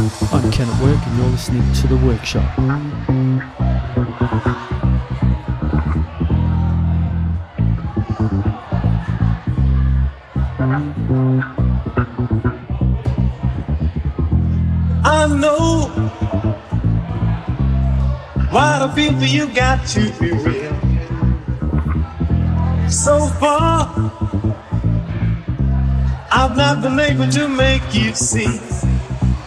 I'm Ken at Work and you're listening to The Workshop. I know what I feel you got to be real. So far, I've not been able to make you see.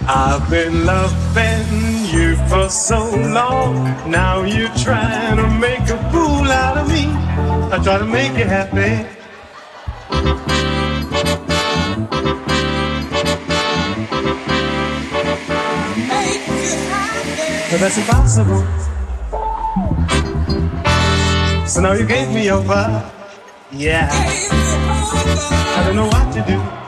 I've been loving you for so long. Now you're trying to make a fool out of me. I try to make you happy. But that's impossible. So now you gave me your over. Yeah. I don't know what to do.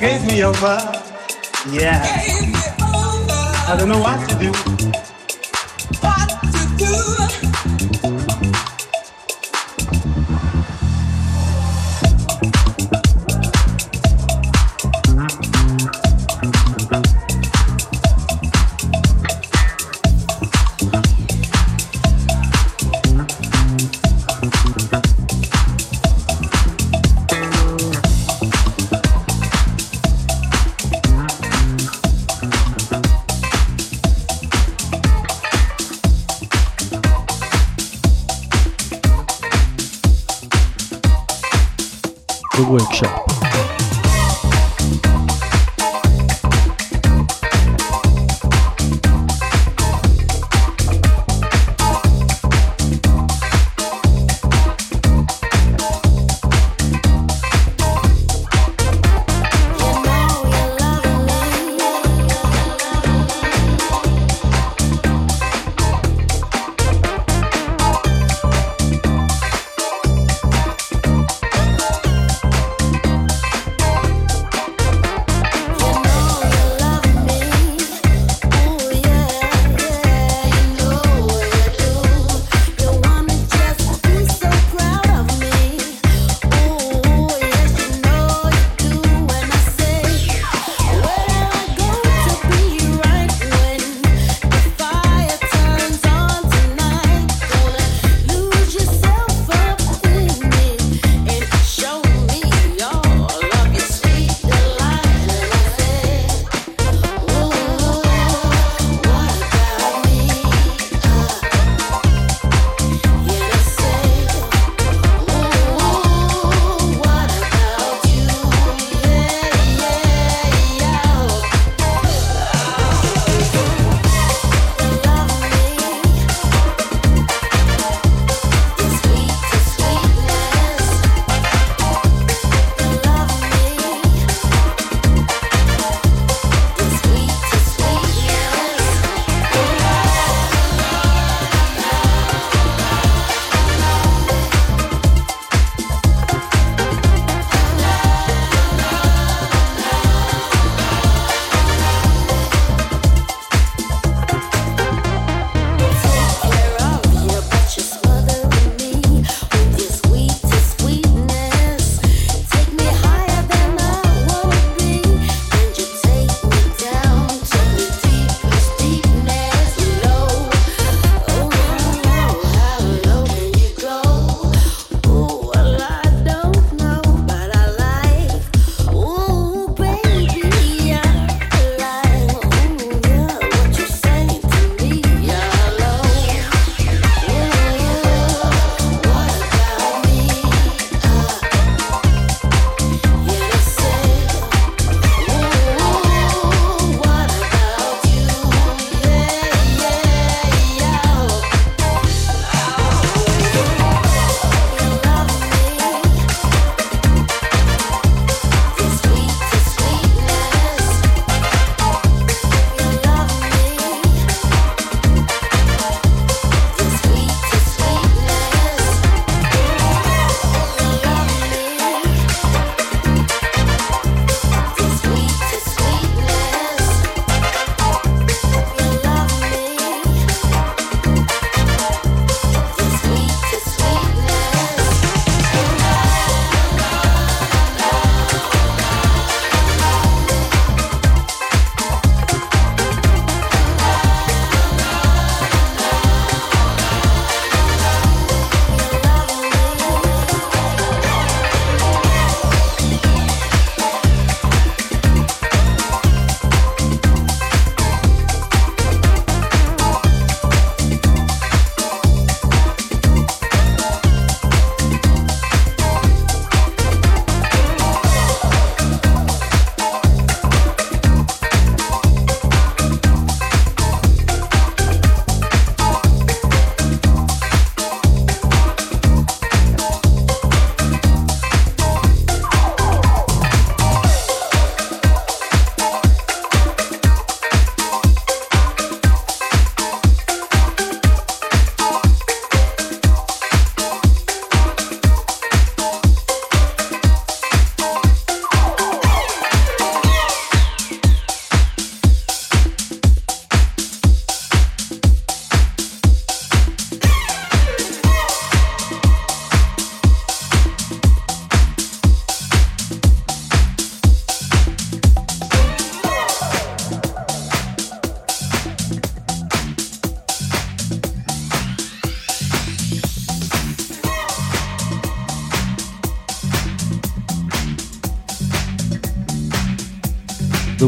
Gave me over. Yeah. I don't know what to do.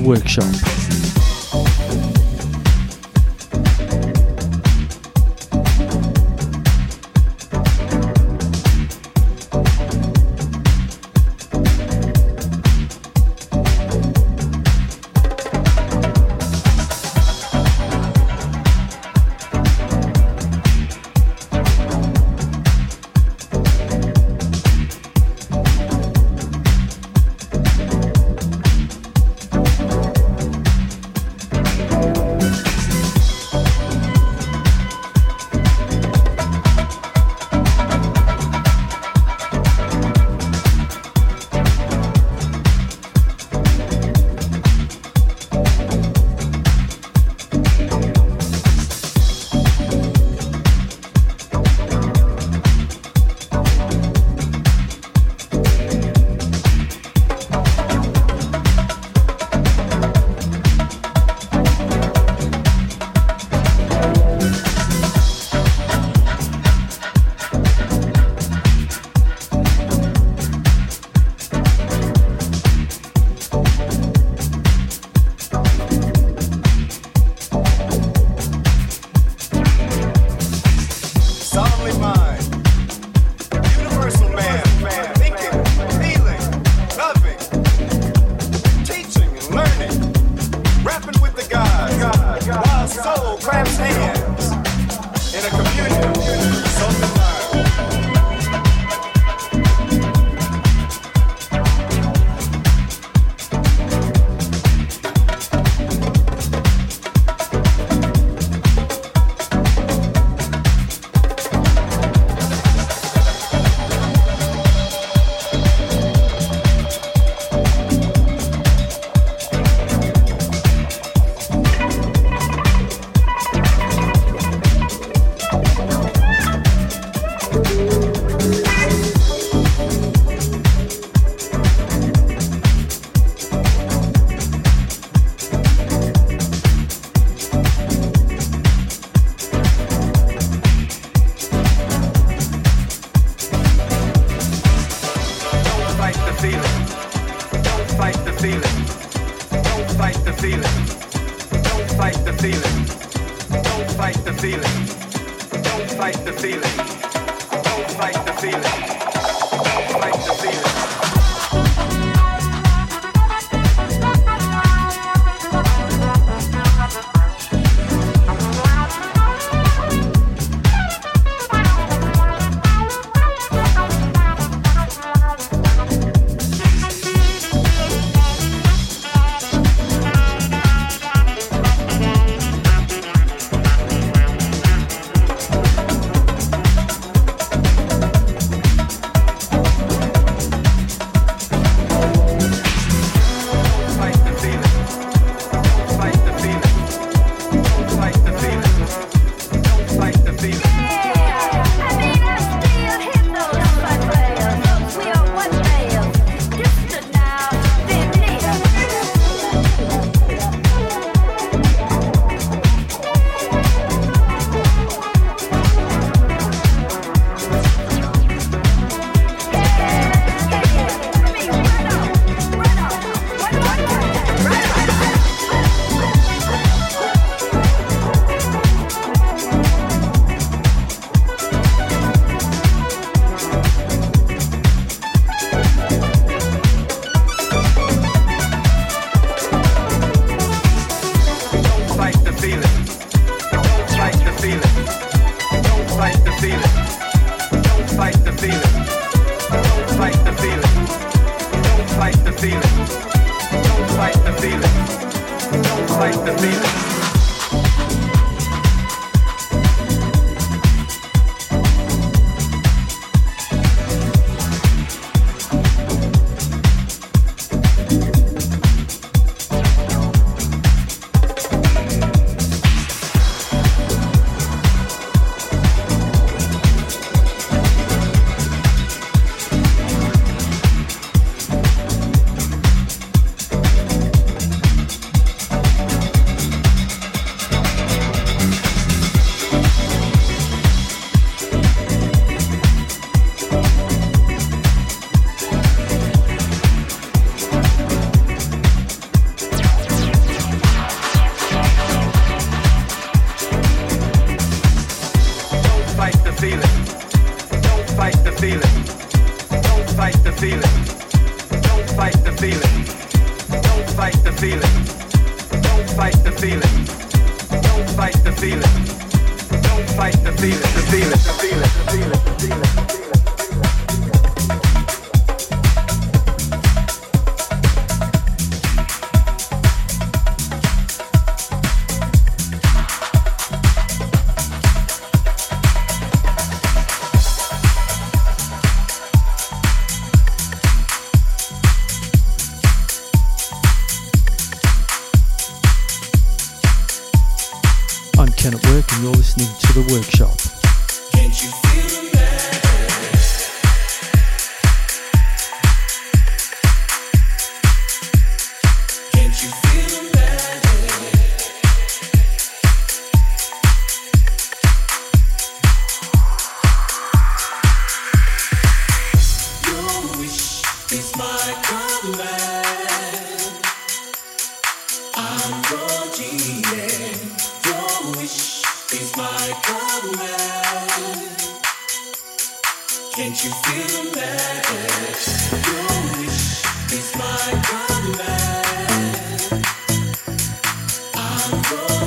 Workshop.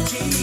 ti.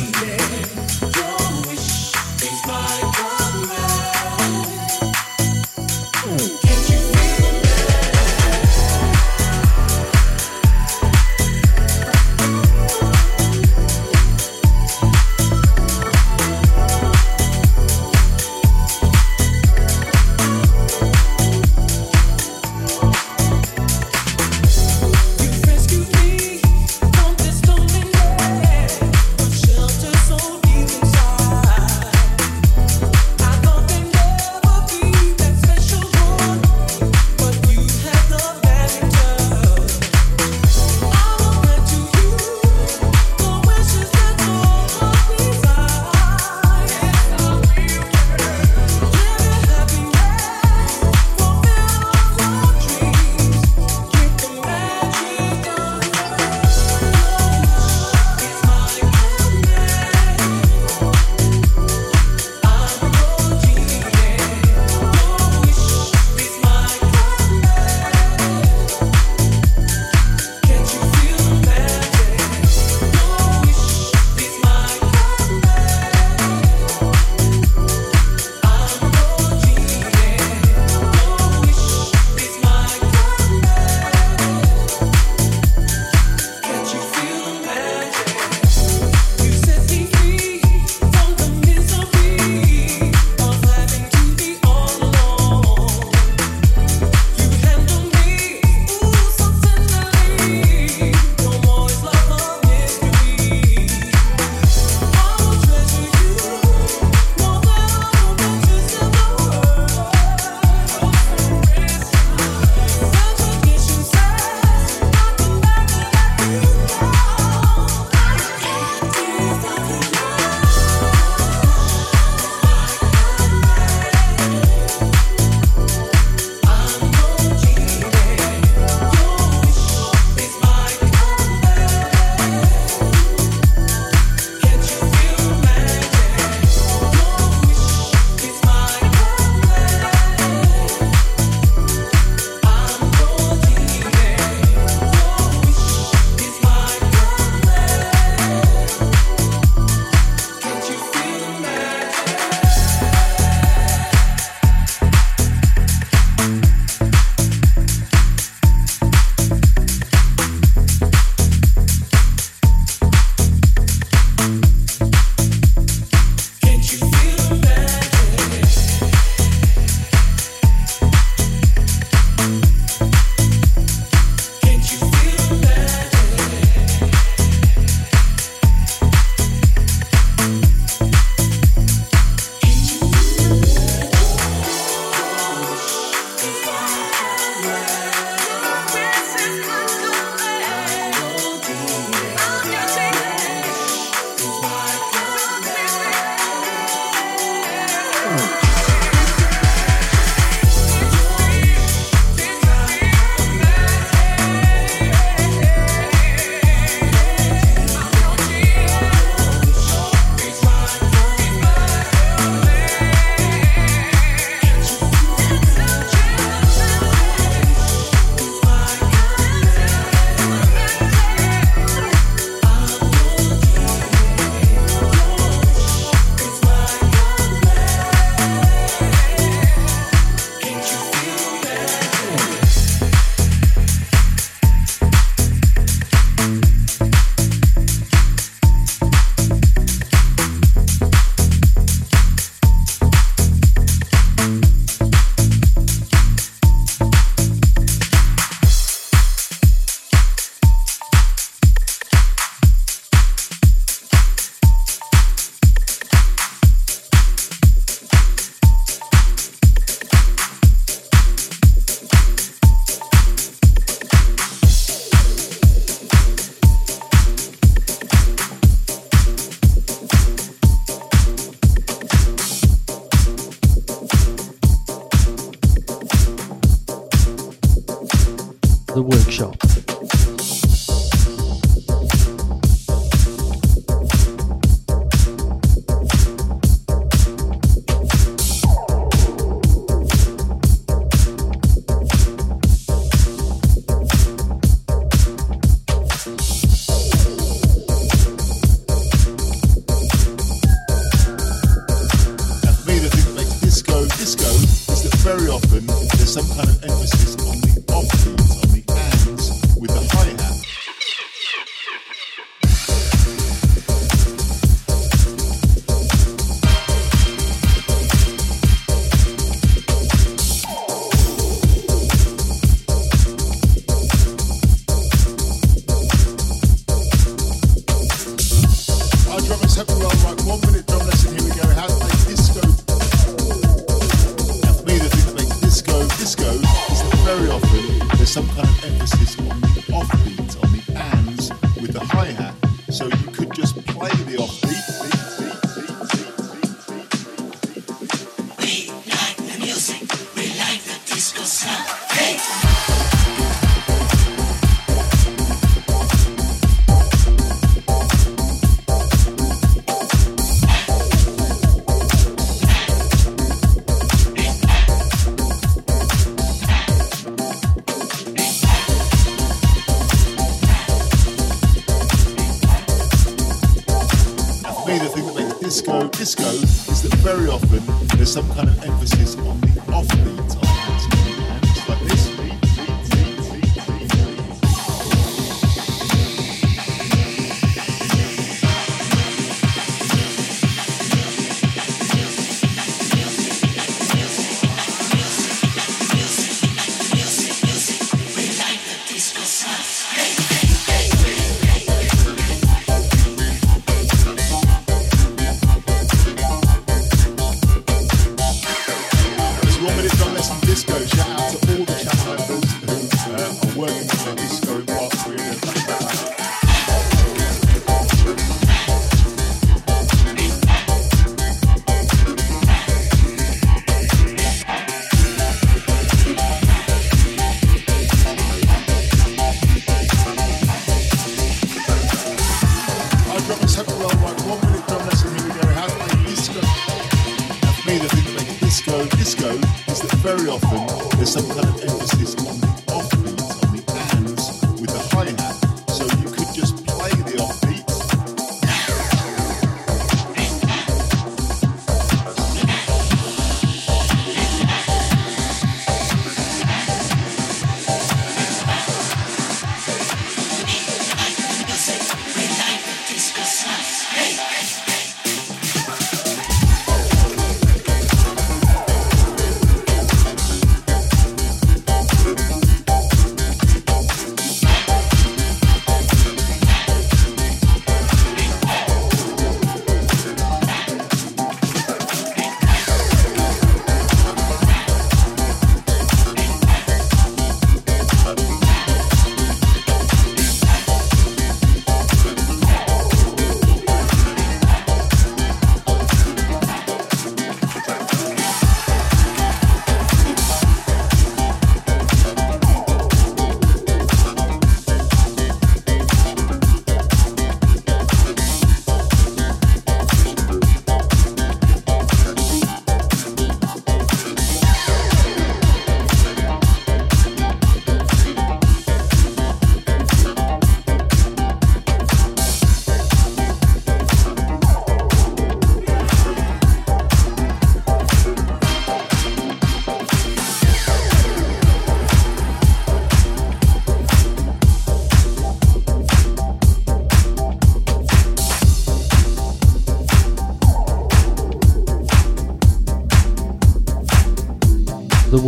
there's some kind of emphasis on the offbeat, on the ands with the hi hat. So you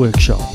workshop.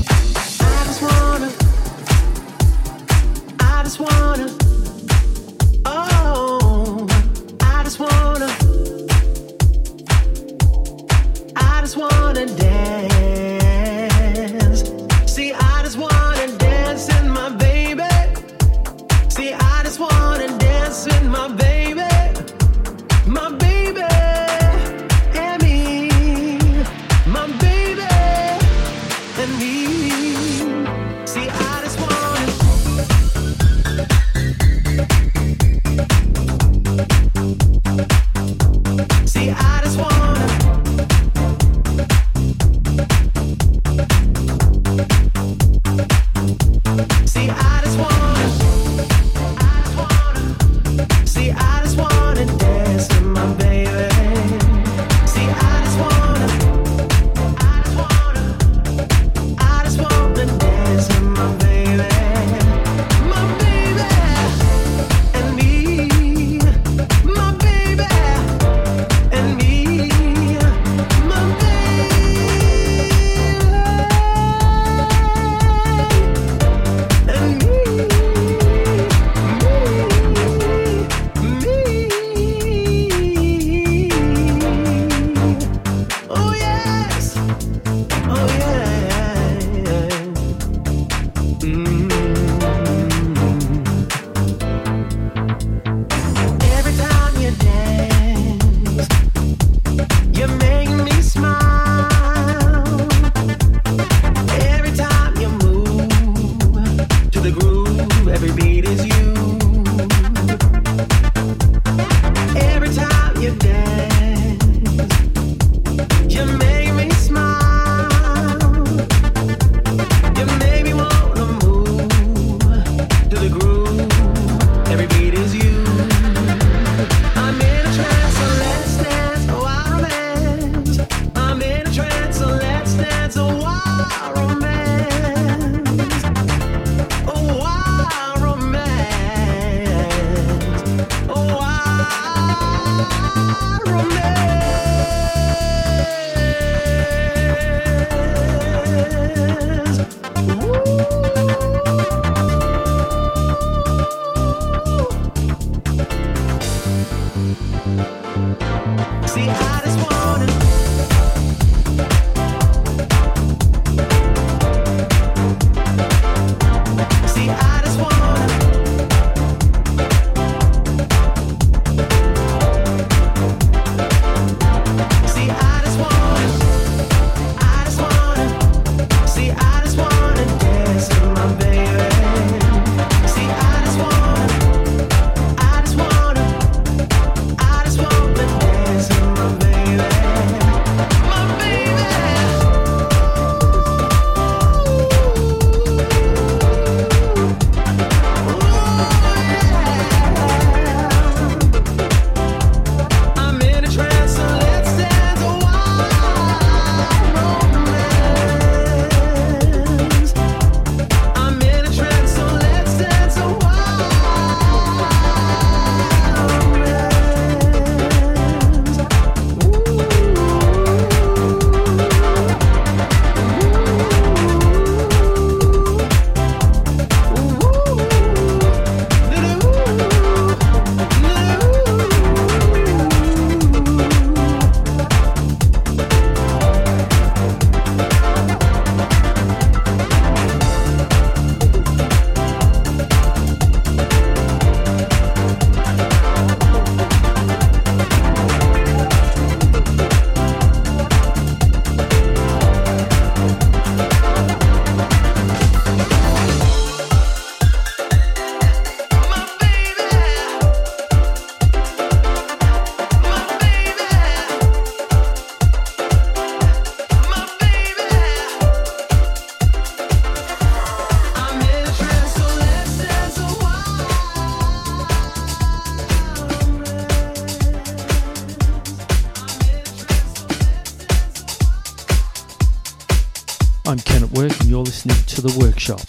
The workshop.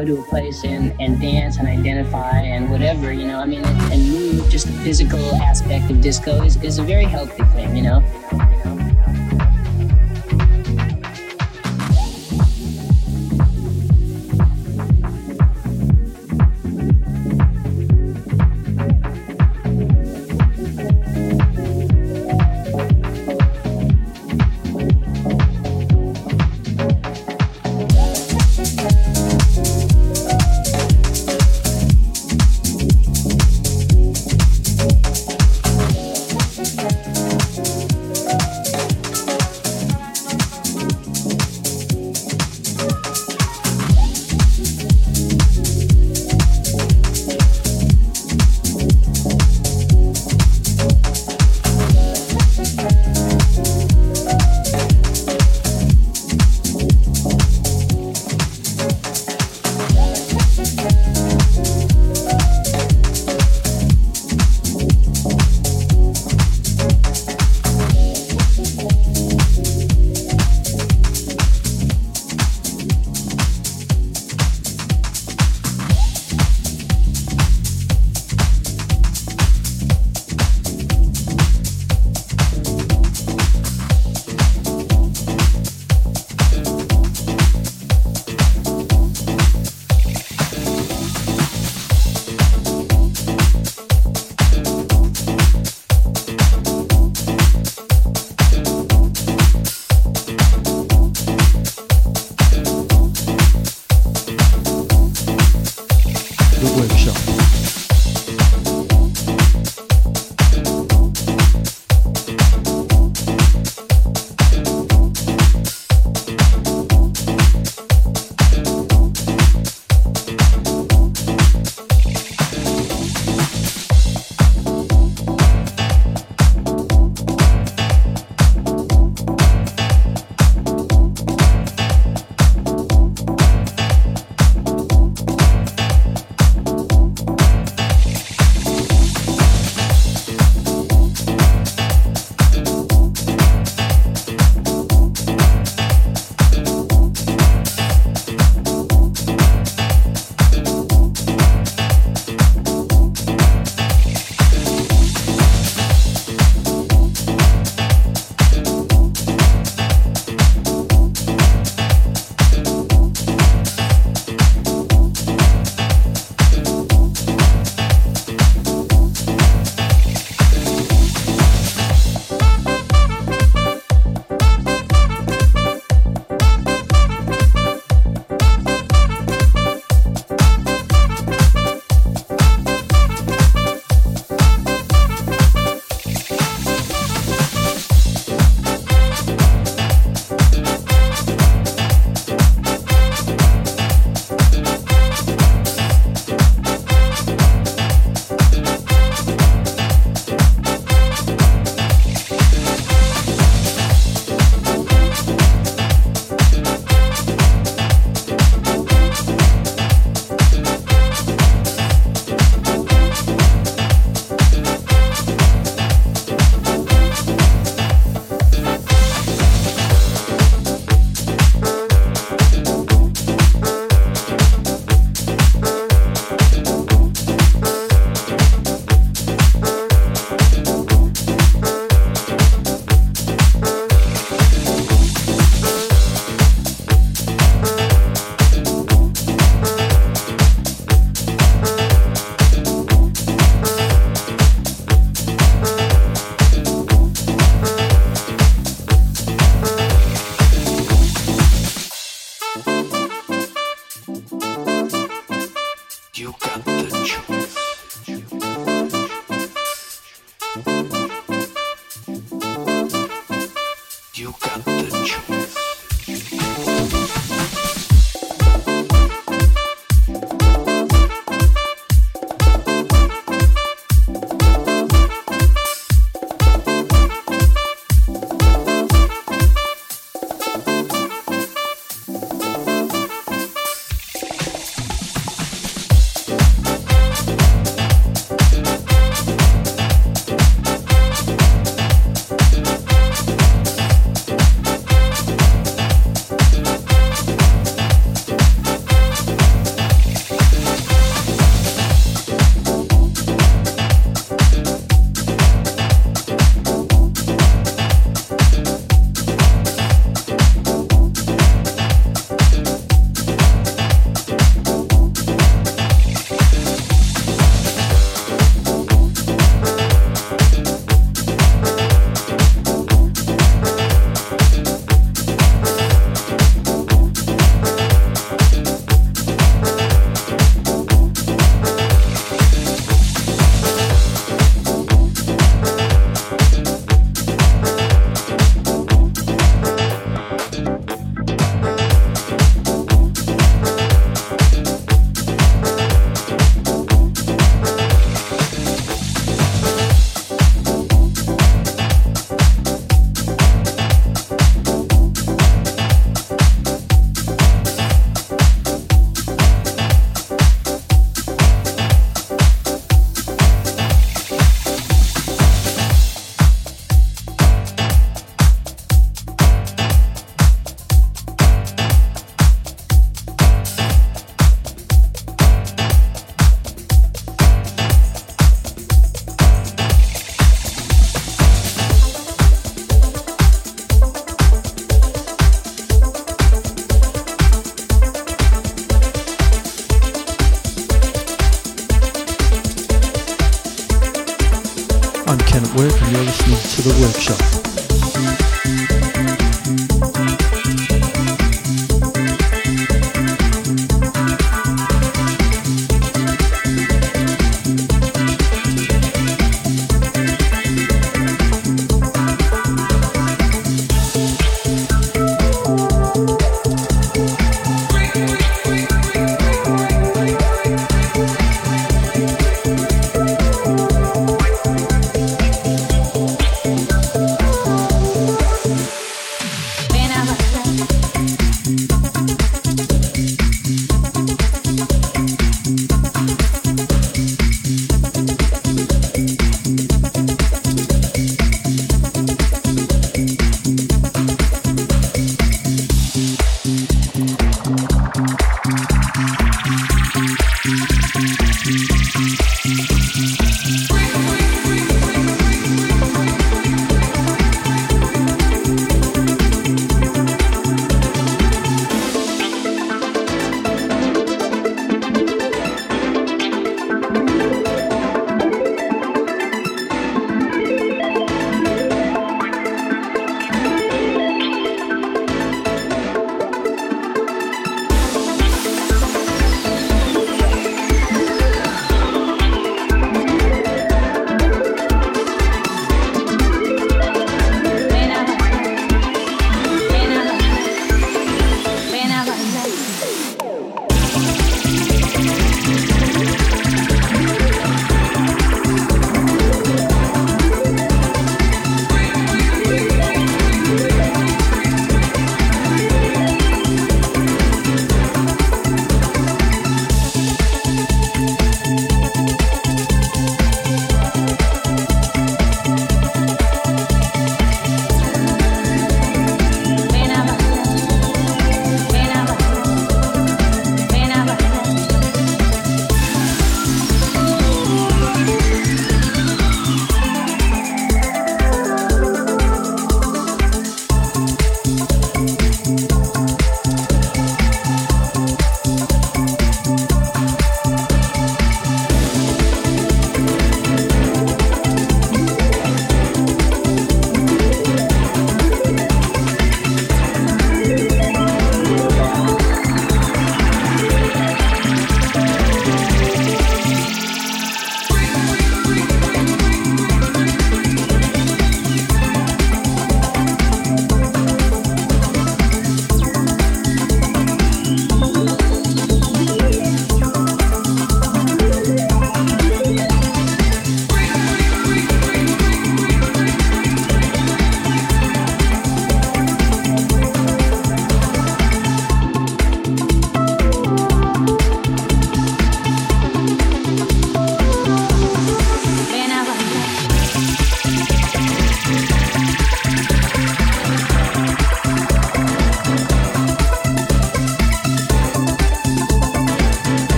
go to a place and, and dance and identify and whatever, you know. I mean, and, and move, just the physical aspect of disco is, is a very healthy thing, you know. You know, you know.